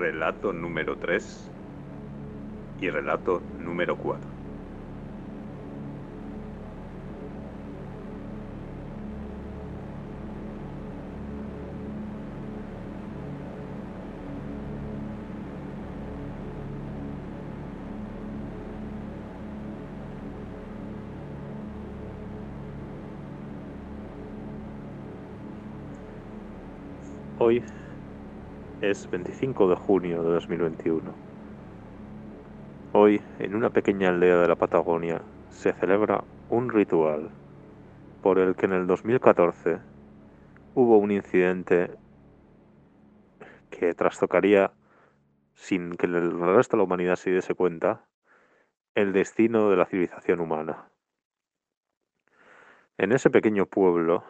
relato número 3 y relato número 4. Es 25 de junio de 2021. Hoy, en una pequeña aldea de la Patagonia, se celebra un ritual por el que en el 2014 hubo un incidente que trastocaría, sin que el resto de la humanidad se diese cuenta, el destino de la civilización humana. En ese pequeño pueblo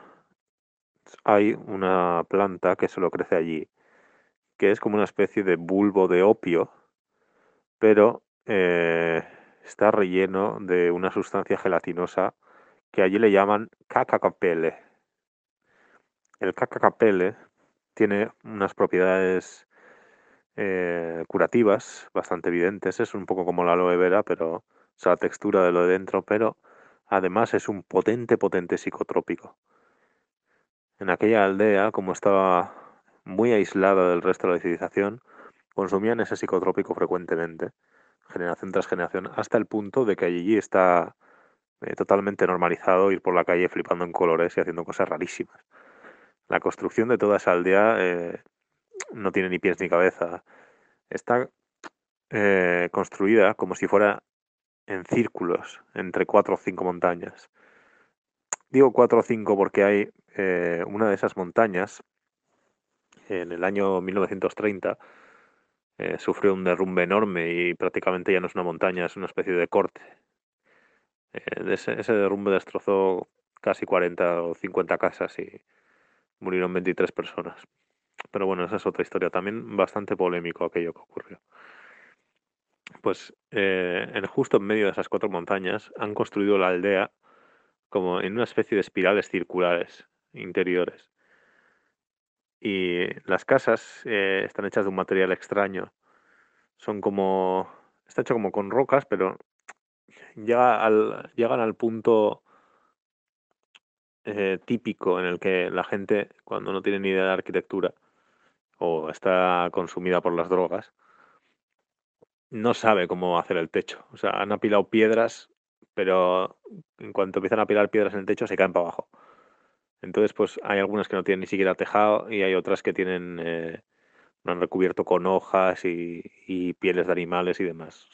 hay una planta que solo crece allí, que es como una especie de bulbo de opio, pero eh, está relleno de una sustancia gelatinosa que allí le llaman cacacapele. El cacacapele tiene unas propiedades eh, curativas bastante evidentes, es un poco como la aloe vera, pero es la textura de lo de dentro, pero además es un potente, potente psicotrópico. En aquella aldea, como estaba muy aislada del resto de la civilización, consumían ese psicotrópico frecuentemente, generación tras generación, hasta el punto de que allí está eh, totalmente normalizado ir por la calle flipando en colores y haciendo cosas rarísimas. La construcción de toda esa aldea eh, no tiene ni pies ni cabeza. Está eh, construida como si fuera en círculos entre cuatro o cinco montañas. Digo cuatro o cinco porque hay una de esas montañas, en el año 1930, eh, sufrió un derrumbe enorme y prácticamente ya no es una montaña, es una especie de corte. Eh, ese, derrumbe destrozó casi 40 o 50 casas y murieron 23 personas. Pero bueno, esa es otra historia. También bastante polémico aquello que ocurrió. Pues en, justo en medio de esas cuatro montañas han construido la aldea como en una especie de espirales circulares interiores. Y las casas eh, están hechas de un material extraño. Son como... Está hecho como con rocas, pero llegan al punto eh, típico en el que la gente, cuando no tiene ni idea de arquitectura o está consumida por las drogas, no sabe cómo hacer el techo. O sea, han apilado piedras pero en cuanto empiezan a pilar piedras en el techo se caen para abajo. Entonces, pues hay algunas que no tienen ni siquiera tejado y hay otras que tienen, eh, han recubierto con hojas y, pieles de animales y demás.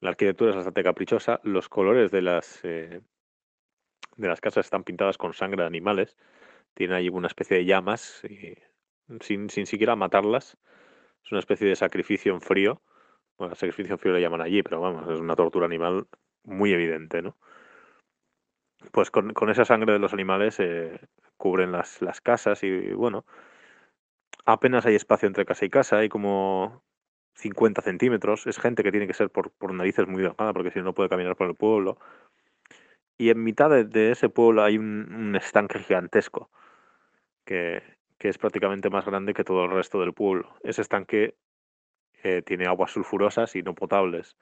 La arquitectura es bastante caprichosa. Los colores de las, eh, de las casas están pintadas con sangre de animales. Tienen ahí una especie de llamas sin, sin siquiera matarlas. Es una especie de sacrificio en frío. Bueno, sacrificio en frío le llaman allí, pero vamos, es una tortura animal muy evidente, ¿no? Pues con, esa sangre de los animales eh, cubren las, las casas y bueno, apenas hay espacio entre casa y casa, hay como 50 centímetros, es gente que tiene que ser por, por narices muy delgada porque si no no puede caminar por el pueblo. Y en mitad de, ese pueblo hay un, estanque gigantesco que, que, es prácticamente más grande que todo el resto del pueblo. Ese estanque eh, tiene aguas sulfurosas y no potables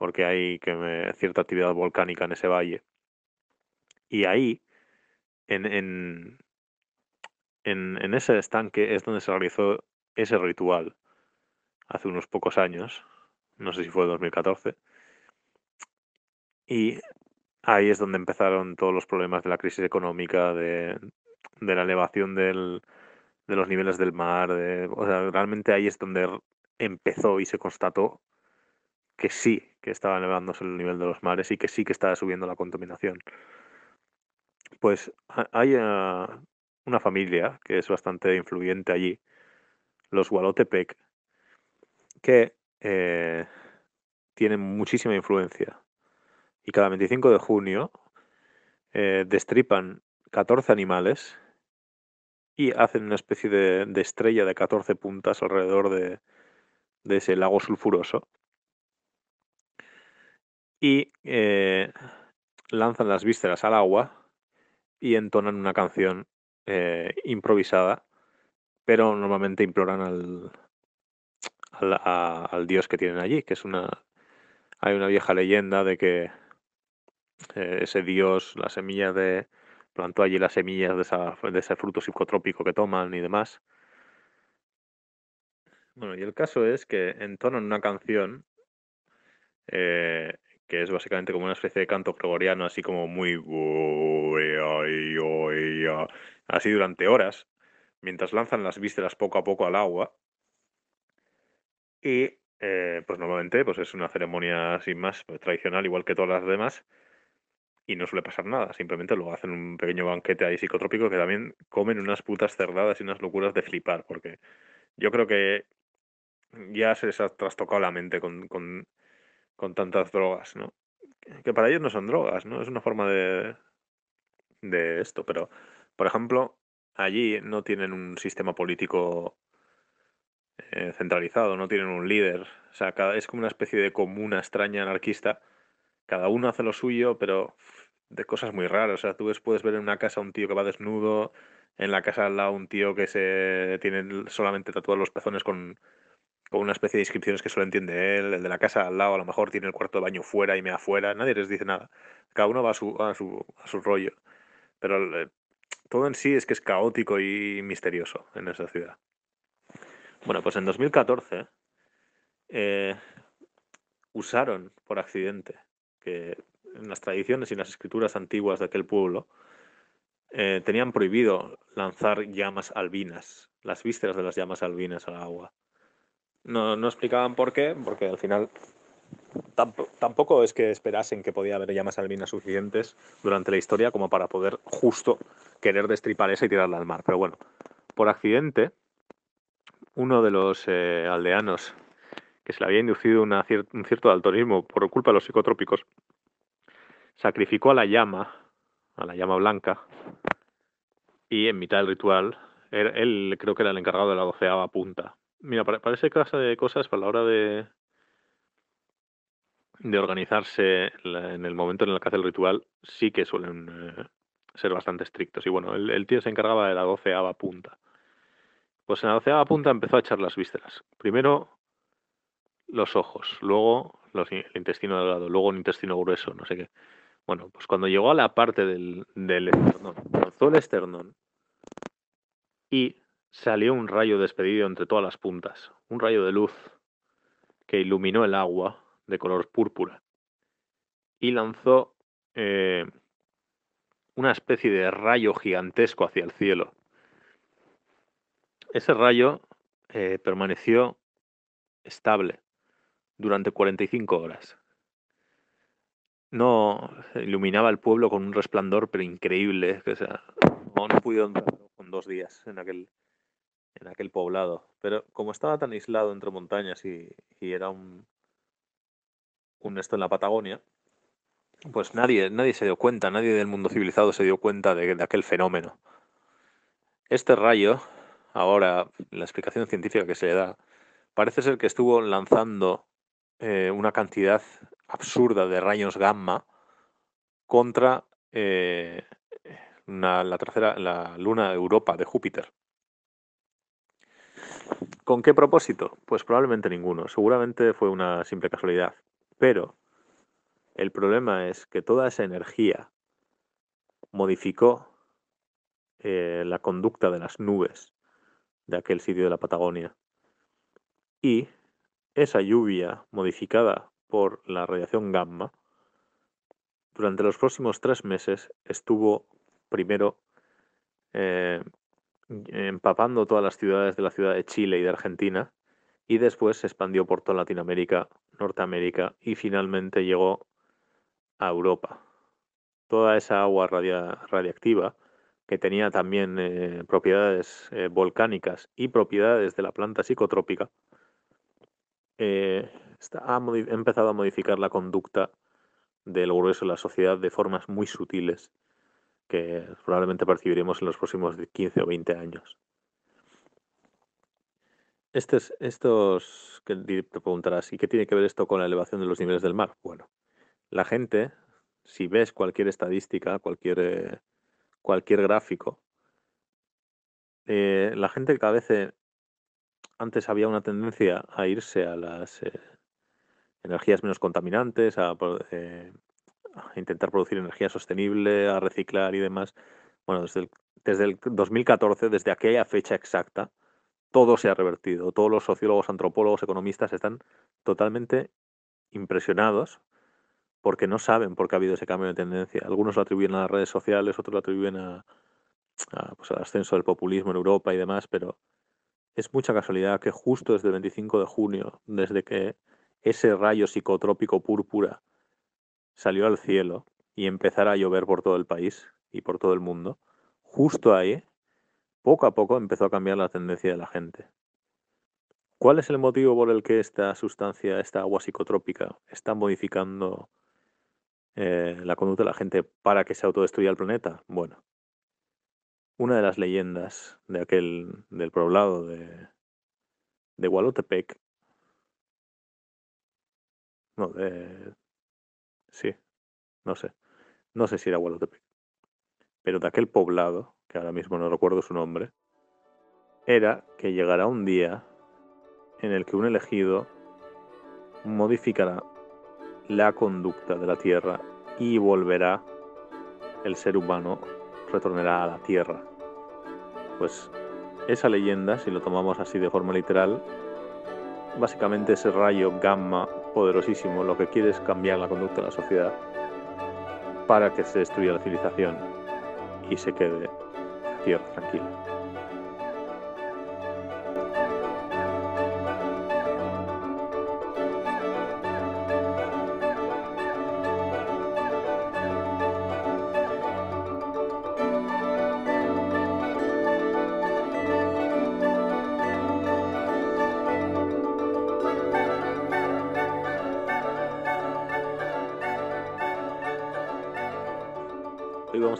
porque hay que cierta actividad volcánica en ese valle. Y ahí, en, en, en, ese estanque, es donde se realizó ese ritual hace unos pocos años, no sé si fue 2014, y ahí es donde empezaron todos los problemas de la crisis económica, de, de la elevación del, de los niveles del mar, de, o sea, realmente ahí es donde empezó y se constató que sí que estaba elevándose el nivel de los mares y que sí que estaba subiendo la contaminación. Pues hay ah, una familia que es bastante influyente allí, los Gualotepec, que eh, tienen muchísima influencia. Y cada 25 de junio eh, destripan 14 animales y hacen una especie de, estrella de 14 puntas alrededor de ese lago sulfuroso y eh, lanzan las vísceras al agua y entonan una canción eh, improvisada, pero normalmente imploran al, al, dios que tienen allí, que es una... Hay una vieja leyenda de que eh, ese dios, la semilla de... plantó allí las semillas de, de ese fruto psicotrópico que toman y demás. Bueno, y el caso es que entonan una canción eh, que es básicamente como una especie de canto gregoriano, así como muy... así durante horas, mientras lanzan las vísceras poco a poco al agua. Y eh, pues normalmente pues es una ceremonia sin más tradicional, igual que todas las demás, y no suele pasar nada, simplemente luego hacen un pequeño banquete ahí psicotrópico que también comen unas putas cerdadas y unas locuras de flipar, porque yo creo que ya se les ha trastocado la mente con, con tantas drogas, ¿no? Que para ellos no son drogas, ¿no? Es una forma de, de esto, pero, por ejemplo, allí no tienen un sistema político eh, centralizado, no tienen un líder, o sea, cada, es como una especie de comuna extraña anarquista, cada uno hace lo suyo, pero de cosas muy raras, o sea, tú ves, puedes ver en una casa un tío que va desnudo, en la casa al lado un tío que se tiene solamente tatuados los pezones con, con una especie de inscripciones que solo entiende él, el de la casa al lado a lo mejor tiene el cuarto de baño fuera y me afuera, nadie les dice nada. Cada uno va a su, a su, a su rollo. Pero eh, todo en sí es que es caótico y misterioso en esa ciudad. Bueno, pues en 2014 eh, usaron por accidente que en las tradiciones y las escrituras antiguas de aquel pueblo eh, tenían prohibido lanzar llamas albinas, las vísceras de las llamas albinas al agua. No, explicaban por qué, porque al final tampoco es que esperasen que podía haber llamas albinas suficientes durante la historia como para poder justo querer destripar esa y tirarla al mar. Pero bueno, por accidente, uno de los eh, aldeanos que se le había inducido un cierto daltonismo por culpa de los psicotrópicos, sacrificó a la llama, a la llama blanca, y en mitad del ritual, él, él creo que era el encargado de la doceava punta, Mira, para, esa clase de cosas, para la hora de, de organizarse en el momento en el que hace el ritual, sí que suelen eh, ser bastante estrictos. Y bueno, el, tío se encargaba de la doceava punta. Pues en la doceava punta empezó a echar las vísceras. Primero los ojos, luego el intestino delgado, luego un intestino grueso, no sé qué. Bueno, pues cuando llegó a la parte del, del esternón, lanzó el esternón y Salió un rayo despedido entre todas las puntas, un rayo de luz que iluminó el agua de color púrpura y lanzó eh, una especie de rayo gigantesco hacia el cielo. Ese rayo eh, permaneció estable durante 45 horas. No iluminaba el pueblo con un resplandor pero increíble, que sea, no, con dos días en aquel, en aquel poblado. Pero como estaba tan aislado entre montañas y, era un, esto en la Patagonia, pues nadie, nadie se dio cuenta, nadie del mundo civilizado se dio cuenta de, aquel fenómeno. Este rayo, ahora la explicación científica que se le da, parece ser que estuvo lanzando eh, una cantidad absurda de rayos gamma contra eh, la tercera, la luna Europa de Júpiter. ¿Con qué propósito? Pues probablemente ninguno. Seguramente fue una simple casualidad. Pero el problema es que toda esa energía modificó eh, la conducta de las nubes de aquel sitio de la Patagonia. Y esa lluvia modificada por la radiación gamma, durante los próximos tres meses estuvo primero eh, empapando todas las ciudades de la ciudad de Chile y de Argentina, y después se expandió por toda Latinoamérica, Norteamérica y finalmente llegó a Europa. Toda esa agua radiactiva, que tenía también eh, propiedades eh, volcánicas y propiedades de la planta psicotrópica, eh, ha empezado a modificar la conducta del grueso de la sociedad de formas muy sutiles que probablemente percibiremos en los próximos 15 o 20 años. Estos, estos que te preguntarás, ¿y qué tiene que ver esto con la elevación de los niveles del mar? Bueno, la gente, si ves cualquier estadística, cualquier, eh, cualquier gráfico, eh, la gente cada vez antes había una tendencia a irse a las eh, energías menos contaminantes, a, eh, a, intentar producir energía sostenible, a reciclar y demás. Bueno, desde el, desde el 2014, desde aquella fecha exacta, todo se ha revertido. Todos los sociólogos, antropólogos, economistas están totalmente impresionados porque no saben por qué ha habido ese cambio de tendencia. Algunos lo atribuyen a las redes sociales, otros lo atribuyen a, pues, al ascenso del populismo en Europa y demás, pero es mucha casualidad que justo desde el 25 de junio, desde que ese rayo psicotrópico púrpura salió al cielo y empezara a llover por todo el país y por todo el mundo, justo ahí, poco a poco empezó a cambiar la tendencia de la gente. ¿Cuál es el motivo por el que esta sustancia, esta agua psicotrópica, está modificando eh, la conducta de la gente para que se autodestruya el planeta? Bueno, una de las leyendas de aquel, del poblado de, de Gualotepec, no, de, sí, no sé, no sé si era Gualotepec, pero de aquel poblado, que ahora mismo no recuerdo su nombre, era que llegará un día en el que un elegido modificará la conducta de la Tierra y volverá el ser humano, retornará a la Tierra. Pues esa leyenda, si lo tomamos así de forma literal, básicamente ese rayo gamma poderosísimo lo que quiere es cambiar la conducta de la sociedad para que se destruya la civilización y se quede la tierra tranquila.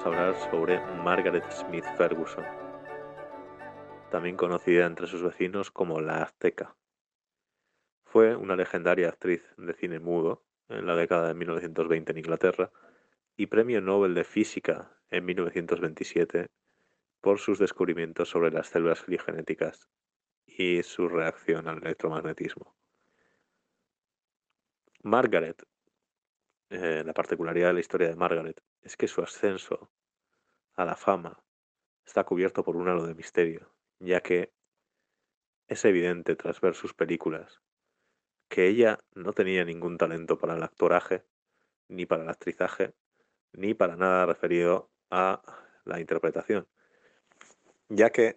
Sobre Margaret Smith Ferguson, también conocida entre sus vecinos como la Azteca. Fue una legendaria actriz de cine mudo en la década de 1920 en Inglaterra y premio Nobel de Física en 1927 por sus descubrimientos sobre las células filigenéticas y su reacción al electromagnetismo. Margaret, eh, la particularidad de la historia de Margaret es que su ascenso a la fama está cubierto por un halo de misterio, ya que es evidente tras ver sus películas que ella no tenía ningún talento para el actoraje, ni para el actrizaje, ni para nada referido a la interpretación. Ya que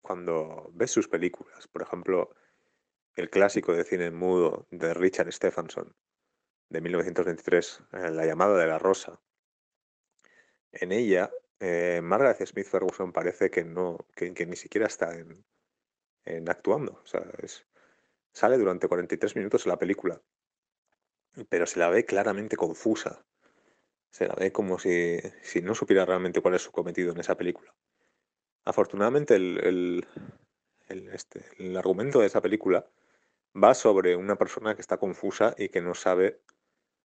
cuando ves sus películas, por ejemplo, el clásico de cine mudo de Richard Stephenson, de 1923, eh, La llamada de la rosa, en ella, eh, Margaret Smith Ferguson parece que no, que, ni siquiera está en, actuando. O sea, sale durante 43 minutos en la película, pero se la ve claramente confusa. Se la ve como si, no supiera realmente cuál es su cometido en esa película. Afortunadamente, el, este, el argumento de esa película va sobre una persona que está confusa y que no sabe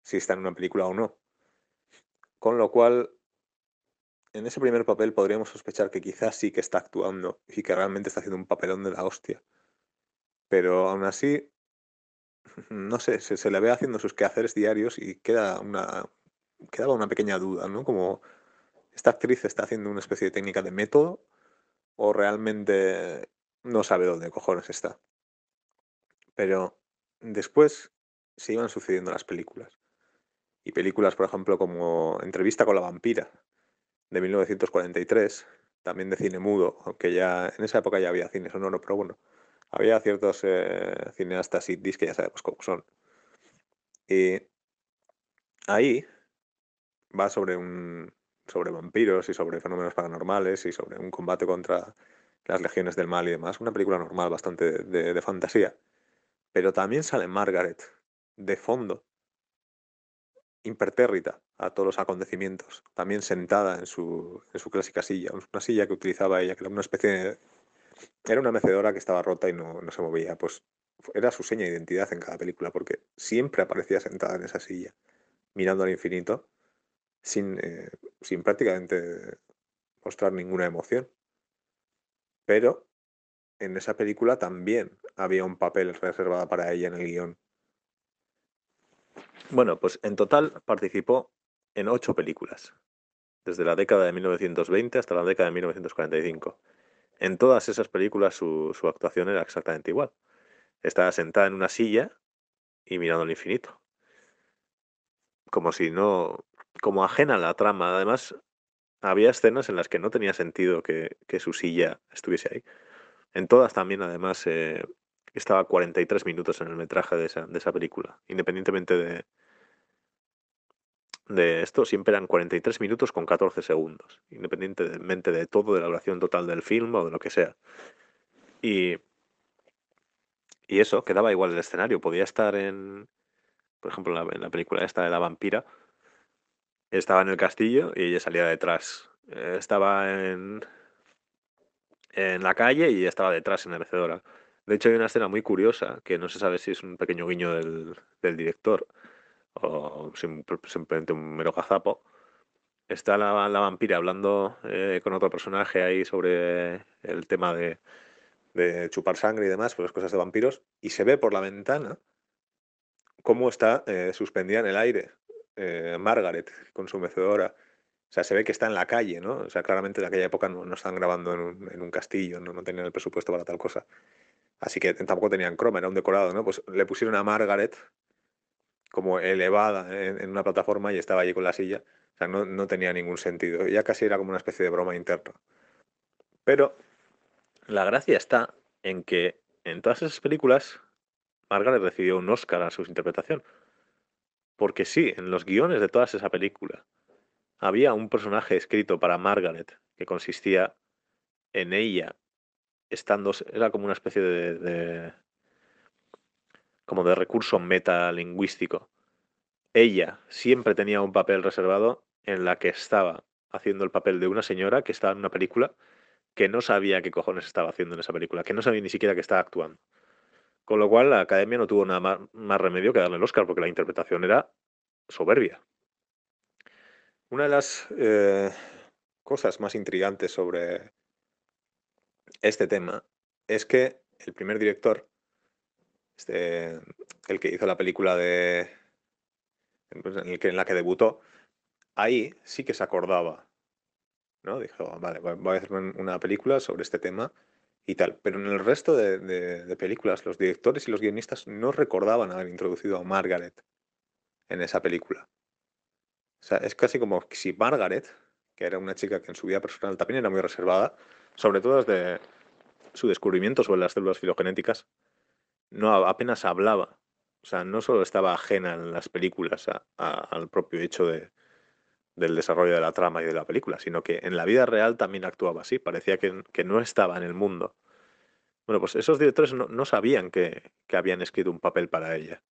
si está en una película o no. Con lo cual, en ese primer papel podríamos sospechar que quizás sí que está actuando y que realmente está haciendo un papelón de la hostia. Pero aún así, no sé, se, le ve haciendo sus quehaceres diarios y queda una, quedaba una pequeña duda, ¿no? Como esta actriz está haciendo una especie de técnica de método o realmente no sabe dónde cojones está. Pero después se iban sucediendo las películas. Y películas, por ejemplo, como Entrevista con la vampira, de 1943, también de cine mudo, aunque ya en esa época ya había cine sonoro, pero bueno, había ciertos eh, cineastas indies que ya sabemos cómo son. Y ahí va sobre un sobre vampiros y sobre fenómenos paranormales y sobre un combate contra las legiones del mal y demás. Una película normal, bastante de, de fantasía. Pero también sale Margaret de fondo impertérrita a todos los acontecimientos, también sentada en su, en su clásica silla, una silla que utilizaba ella, que era una especie de... Era una mecedora que estaba rota y no, no se movía, pues era su seña de identidad en cada película, porque siempre aparecía sentada en esa silla, mirando al infinito, sin, eh, sin prácticamente mostrar ninguna emoción. Pero en esa película también había un papel reservado para ella en el guion. Bueno, pues en total participó en ocho películas, desde la década de 1920 hasta la década de 1945. En todas esas películas su, su actuación era exactamente igual. Estaba sentada en una silla y mirando al infinito. Como si no. como ajena a la trama. Además, había escenas en las que no tenía sentido que, que su silla estuviese ahí. En todas también, además, eh, estaba 43 minutos en el metraje de esa, de esa película. Independientemente de, de esto, siempre eran 43 minutos con 14 segundos. Independientemente de todo, de la duración total del film o de lo que sea. Y, y eso, quedaba igual el escenario. Podía estar en, por ejemplo, en la, en la película esta de la vampira, estaba en el castillo y ella salía detrás. Estaba en, en la calle y estaba detrás en la mecedora. De hecho, hay una escena muy curiosa que no se sabe si es un pequeño guiño del, director o simplemente un mero cazapo. Está la, vampira hablando eh, con otro personaje ahí sobre el tema de, chupar sangre y demás, pues las cosas de vampiros, y se ve por la ventana cómo está eh, suspendida en el aire eh, Margaret con su mecedora. O sea, se ve que está en la calle, ¿no? O sea, claramente en aquella época no, no estaban grabando en un, en un castillo, ¿no? no tenían el presupuesto para tal cosa. Así que tampoco tenían croma, era un decorado, ¿no? Pues le pusieron a Margaret como elevada en, una plataforma y estaba allí con la silla. O sea, no, no tenía ningún sentido. Ya casi era como una especie de broma interna. Pero la gracia está en que en todas esas películas Margaret recibió un Oscar a su interpretación. Porque sí, en los guiones de todas esa película había un personaje escrito para Margaret que consistía en ella estando, era como una especie de, como de recurso metalingüístico. Ella siempre tenía un papel reservado en la que estaba haciendo el papel de una señora que estaba en una película que no sabía qué cojones estaba haciendo en esa película, que no sabía ni siquiera que estaba actuando. Con lo cual la academia no tuvo nada más, más remedio que darle el Oscar porque la interpretación era soberbia. Una de las eh, cosas más intrigantes sobre este tema es que el primer director, este, el que hizo la película de. Que, en la que debutó, ahí sí que se acordaba. ¿no? Dijo, vale, voy a hacer una película sobre este tema y tal. Pero en el resto de, de películas, los directores y los guionistas no recordaban haber introducido a Margaret en esa película. O sea, es casi como si Margaret, que era una chica que en su vida personal también era muy reservada, sobre todo desde su descubrimiento sobre las células filogenéticas, no apenas hablaba. O sea, no solo estaba ajena en las películas al propio hecho de, del desarrollo de la trama y de la película, sino que en la vida real también actuaba así, parecía que, que no estaba en el mundo. Bueno, pues esos directores no, no sabían que, que, habían escrito un papel para ella.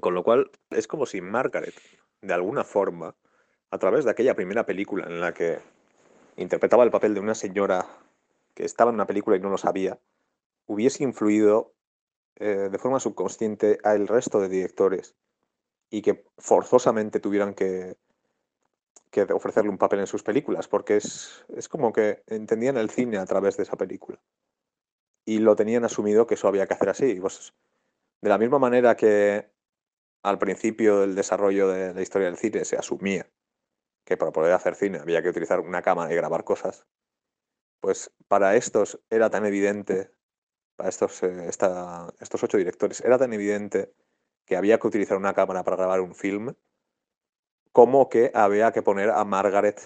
Con lo cual, es como si Margaret, de alguna forma, a través de aquella primera película en la que interpretaba el papel de una señora que estaba en una película y no lo sabía, hubiese influido eh, de forma subconsciente al resto de directores y que forzosamente tuvieran que, que ofrecerle un papel en sus películas, porque es, es como que entendían el cine a través de esa película y lo tenían asumido que eso había que hacer así. Pues, de la misma manera que al principio del desarrollo de la historia del cine se asumía que para poder hacer cine había que utilizar una cámara y grabar cosas, pues para estos era tan evidente, para estos, eh, estos ocho directores, era tan evidente que había que utilizar una cámara para grabar un film, como que había que poner a Margaret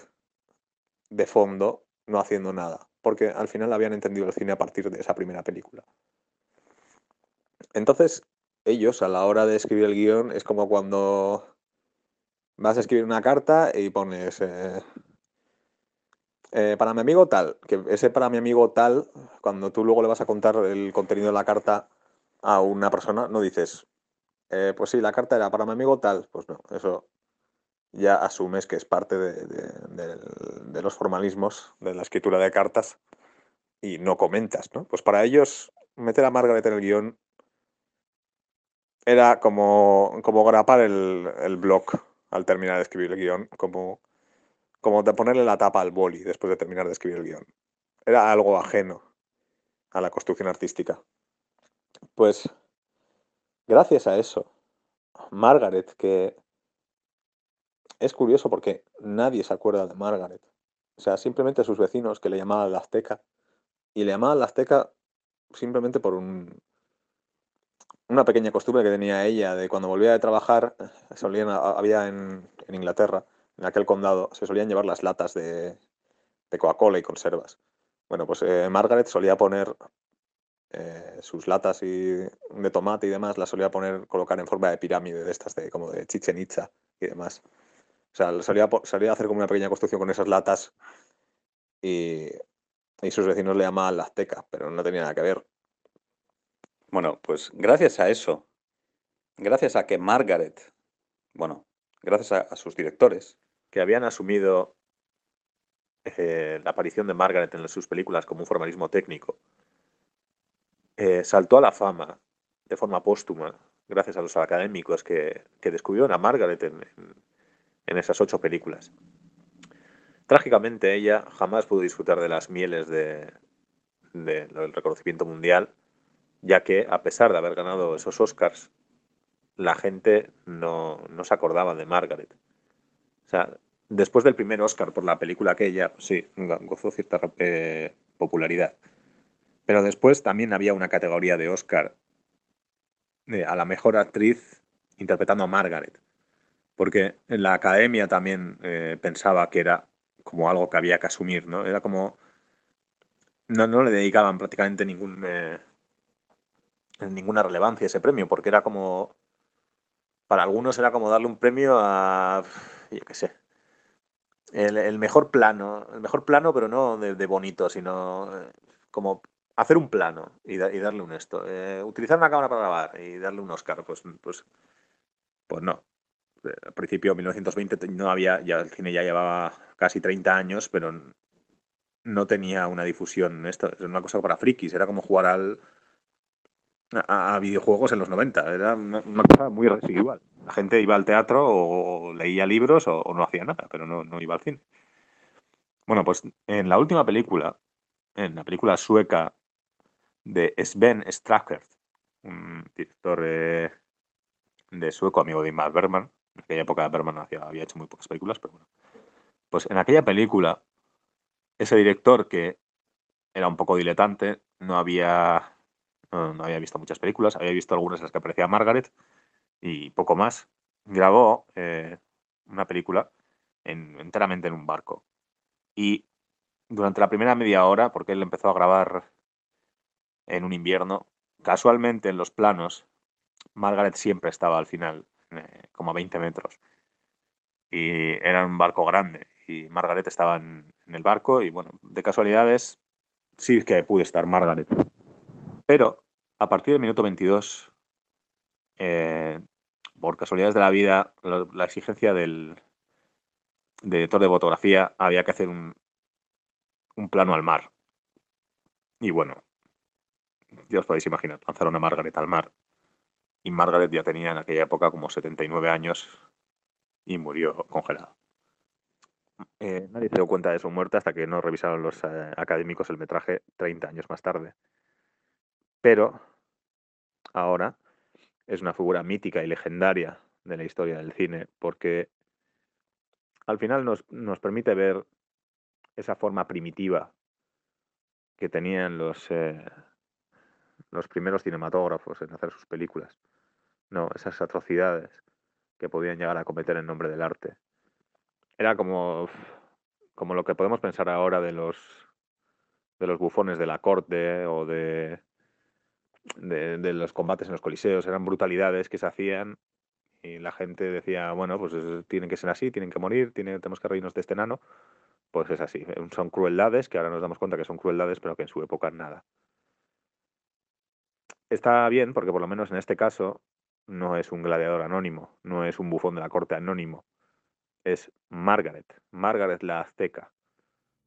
de fondo no haciendo nada, porque al final habían entendido el cine a partir de esa primera película. Entonces, ellos a la hora de escribir el guion es como cuando vas a escribir una carta y pones eh, eh, para mi amigo tal, que ese para mi amigo tal, cuando tú luego le vas a contar el contenido de la carta a una persona, no dices, eh, pues sí, la carta era para mi amigo tal, pues no, eso ya asumes que es parte de, los formalismos de la escritura de cartas y no comentas, ¿no? Pues para ellos meter a Margaret en el guion era como, como grapar el, el blog al terminar de escribir el guion, como, como de ponerle la tapa al boli después de terminar de escribir el guion. era algo ajeno a la construcción artística. Pues gracias a eso, Margaret, que es curioso porque nadie se acuerda de Margaret. O sea, simplemente sus vecinos que le llamaban la Azteca. Y le llamaban la Azteca simplemente por un, una pequeña costumbre que tenía ella de cuando volvía de trabajar, solían, había en, Inglaterra, en aquel condado, se solían llevar las latas de, Coca-Cola y conservas. Bueno, pues eh, Margaret solía poner eh, sus latas y, de tomate y demás, las solía poner, colocar en forma de pirámide, de estas de como de Chichen Itza y demás. O sea, solía, solía hacer como una pequeña construcción con esas latas y, y sus vecinos le llamaban la Azteca, pero no tenía nada que ver. Bueno, pues gracias a eso, gracias a que Margaret, bueno, gracias a, sus directores, que habían asumido eh, la aparición de Margaret en sus películas como un formalismo técnico, eh, saltó a la fama de forma póstuma, gracias a los académicos que, descubrieron a Margaret en, esas ocho películas. Trágicamente ella jamás pudo disfrutar de las mieles del reconocimiento mundial ya que a pesar de haber ganado esos Oscars, la gente no, se acordaba de Margaret. O sea, después del primer Oscar por la película aquella, sí, gozó cierta eh, popularidad. Pero después también había una categoría de Oscar a la mejor actriz interpretando a Margaret. Porque la academia también eh, pensaba que era como algo que había que asumir, ¿no? Era como... No, no le dedicaban prácticamente ningún, eh, ninguna relevancia ese premio, porque era como, para algunos era como darle un premio a, yo qué sé, el, mejor plano, el mejor plano, pero no de, bonito, sino eh, como hacer un plano y, darle un esto. Eh, utilizar una cámara para grabar y darle un Oscar, pues, pues, pues no. Al principio, 1920, no había, ya el cine ya llevaba casi 30 años, pero no tenía una difusión. Esto es una cosa para frikis, era como jugar al, a, videojuegos en los 90. Era una, cosa muy residual. La gente iba al teatro o leía libros o, no hacía nada, pero no, iba al cine. Bueno, pues en la última película, en la película sueca de Sven Stracker, un director de sueco, amigo de Ingmar Bergman, en aquella época Bergman había hecho muy pocas películas, pero bueno. Pues en aquella película, ese director que era un poco diletante, no había no, había visto muchas películas, había visto algunas en las que aparecía Margaret y poco más. Grabó eh, una película enteramente en un barco. Y durante la primera media hora, porque él empezó a grabar en un invierno, casualmente en los planos, Margaret siempre estaba al final, eh, como a 20 metros. Y era un barco grande. Y Margaret estaba en, en el barco y bueno, de casualidades sí que pude estar Margaret. Pero a partir del minuto 22, eh, por casualidades de la vida, la, exigencia del, director de fotografía había que hacer un, un plano al mar. Y bueno, ya os podéis imaginar, lanzaron a Margaret al mar. Y Margaret ya tenía en aquella época como 79 años y murió congelada. Eh, nadie se dio cuenta de su muerte hasta que no revisaron los eh, académicos el metraje 30 años más tarde pero ahora es una figura mítica y legendaria de la historia del cine porque al final nos, permite ver esa forma primitiva que tenían los, eh, los primeros cinematógrafos en hacer sus películas. No, esas atrocidades que podían llegar a cometer en nombre del arte. Era como, como lo que podemos pensar ahora de los, de los bufones de la corte o de de, los combates en los coliseos, eran brutalidades que se hacían y la gente decía, bueno, pues tienen que ser así, tienen que morir, tenemos que reírnos de este enano. Pues es así, son crueldades que ahora nos damos cuenta que son crueldades, pero que en su época nada. Está bien porque por lo menos en este caso no es un gladiador anónimo, no es un bufón de la corte anónimo, es Margaret, Margaret la azteca.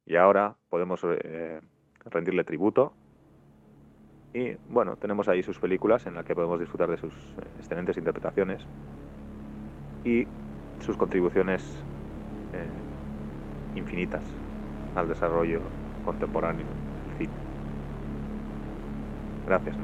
Y ahora podemos eh, rendirle tributo y bueno, tenemos ahí sus películas en las que podemos disfrutar de sus eh, excelentes interpretaciones y sus contribuciones eh, infinitas al desarrollo contemporáneo del cine. Gracias.